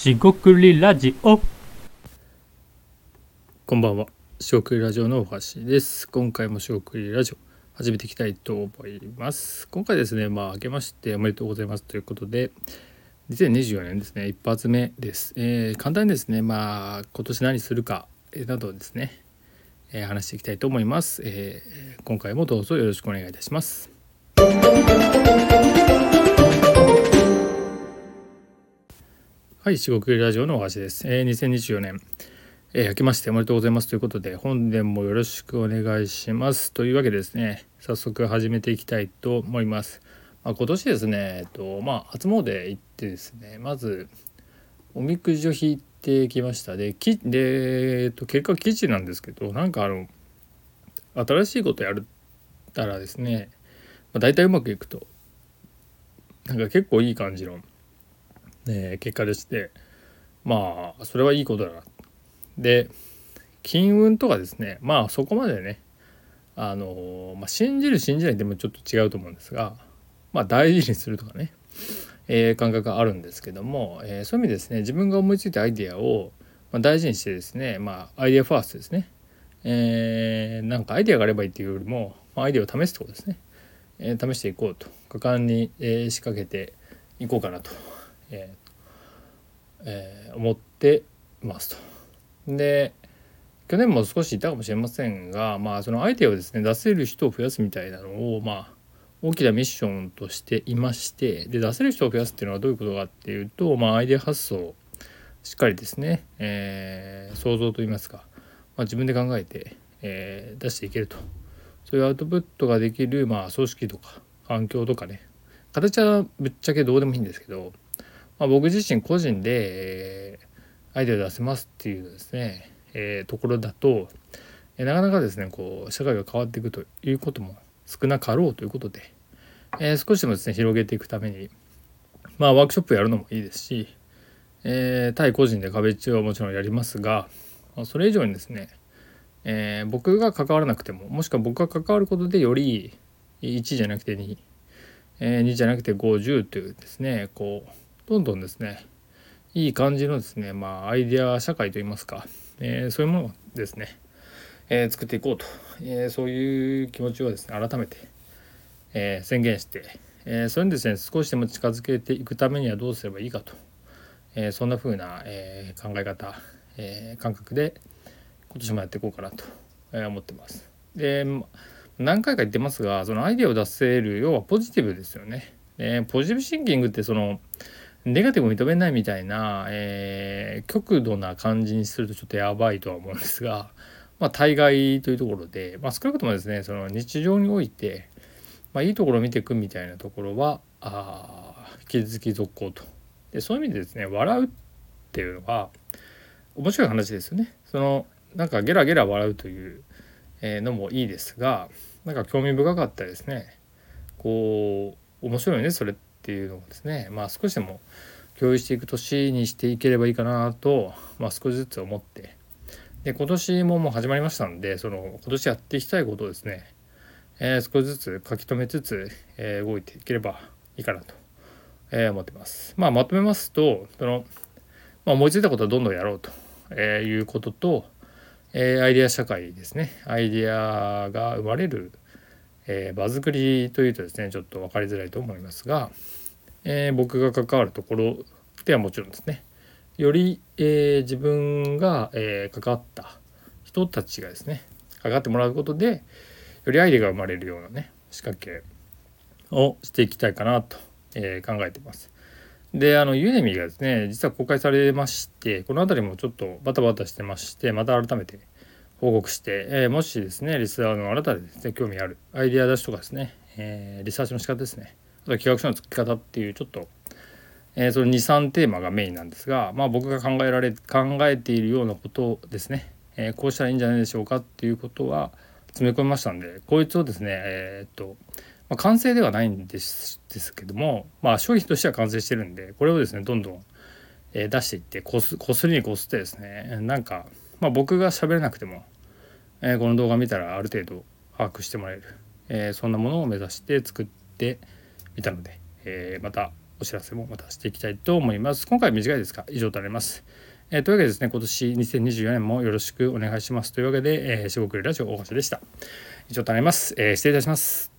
しごくりラジオこんばんは。しごくりラジオのおはしです。今回もしごくりラジオ始めていきたいと思います。今回ですね、まあ明けましておめでとうございますということで、2024年ですね、一発目です。えー簡単にですね、まあ今年何するかなどですね、えー話していきたいと思います、えー今回もどうぞよろしくお願いいたします。はい、四国ラジオのおはしです。えー、2024年、えー、明けましておめでとうございますということで、本年もよろしくお願いします。というわけでですね、早速始めていきたいと思います。まあ、今年ですね、えっと、まあ、初詣行ってですね、まず、おみくじを引いてきました。で、きでえっと、結果記事なんですけど、なんかあの、新しいことやったらですね、まあ、大体うまくいくと、なんか結構いい感じの、ね、結果でして。まあそれはいいことだな。で金運とかですね。まあそこまでねあの、まあ、信じる信じないでもちょっと違うと思うんですがまあ大事にするとかね、えー感覚があるんですけども、えーそういう意味ですね自分が思いついたアイデアを、まあ、大事にしてですねまあアイデアファーストですね。えーなんかアイデアがあればいいっていうよりも、まあ、アイデアを試すってことですね、え試していこうと果敢に、え仕掛けていこうかなと、えーえー思ってますと。で去年も少しいたかもしれませんがまあそのアイデアをですね出せる人を増やすみたいなのをまあ大きなミッションとしていましてで出せる人を増やすっていうのはどういうことかっていうと、まあ、アイデア発想をしっかりですね、えー想像といいますか、まあ、自分で考えて、えー出していけるとそういうアウトプットができる、まあ、組織とか環境とかね形はぶっちゃけどうでもいいんですけど、まあ、僕自身個人で、えアイデア出せますっていうですね、えーところだと、えーなかなかですねこう社会が変わっていくということも少なかろうということで、え少しでもですね広げていくためにまあワークショップやるのもいいですし、え対個人で壁打ちはもちろんやりますが、まあそれ以上にですね、え僕が関わらなくてももしくは僕が関わることでより1じゃなくて2、え2じゃなくて50というですねこうどんどんですねいい感じのですねまあアイデア社会といいますか、えーそういうものをですね、えー作っていこうと、えーそういう気持ちをですね改めて、え宣言して、えそれにですね少しでも近づけていくためにはどうすればいいかと、えそんな風な、え考え方、え感覚で今年もやっていこうかなと、思ってます。で何回か言ってますがそのアイデアを出せる要はポジティブですよね。えポジティブシンキングってそのネガティブを認めないみたいな、えー極度な感じにするとちょっとやばいとは思うんですが、まあ、対外というところで、まあ、少なくともですねその日常において、まあ、いいところを見ていくみたいなところはあ引き続き続行と。でそういう意味でですね笑うっていうのは面白い話ですよね。そのなんかゲラゲラ笑うというのもいいですがなんか興味深かったですね。こう面白いねそれって。ていうのをですねまあ少しでも共有していく年にしていければいいかなと、まあ、少しずつ思ってで今年ももう始まりましたんでその今年やっていきたいことをですね、えー少しずつ書き留めつつ、えー動いていければいいかなと、えー思ってます。まあ、まとめますとその、まあ、思いついたことはどんどんやろうと、えーいうことと、えアイデア社会ですねアイデアが生まれる、えー場作りというとですねちょっと分かりづらいと思いますが、えー僕が関わるところではもちろんですねより、えー自分が、えー関わった人たちがですね関わってもらうことでよりアイデアが生まれるようなね仕掛けをしていきたいかなと、え考えてます。であのユーネミがですね実は公開されましてこの辺りもちょっとバタバタしてましてまた改めて報告して、えーもしですねリスナーのあなたでですね興味あるアイデア出しとかですね、えーリサーチの仕方ですね。あと企画書の作り方っていうちょっと、えーその23テーマがメインなんですがまあ僕が考えられ考えているようなことですね、えこうしたらいいんじゃないでしょうかっていうことは詰め込みましたんでこいつをですねえっとまあ、完成ではないんですですけども、まあ、商品としては完成してるんでこれをですねどんどん、え出していってこすこすりにこすってですねなんか、まあ、僕が喋れなくても、えーこの動画見たらある程度把握してもらえる、えーそんなものを目指して作ってみたので、えーまたお知らせもまたしていきたいと思います。今回は短いですが以上となります。え、というわけでですね今年2024年もよろしくお願いしますというわけで、えー、四国ラジオ大橋でした。以上となります。え、失礼いたします。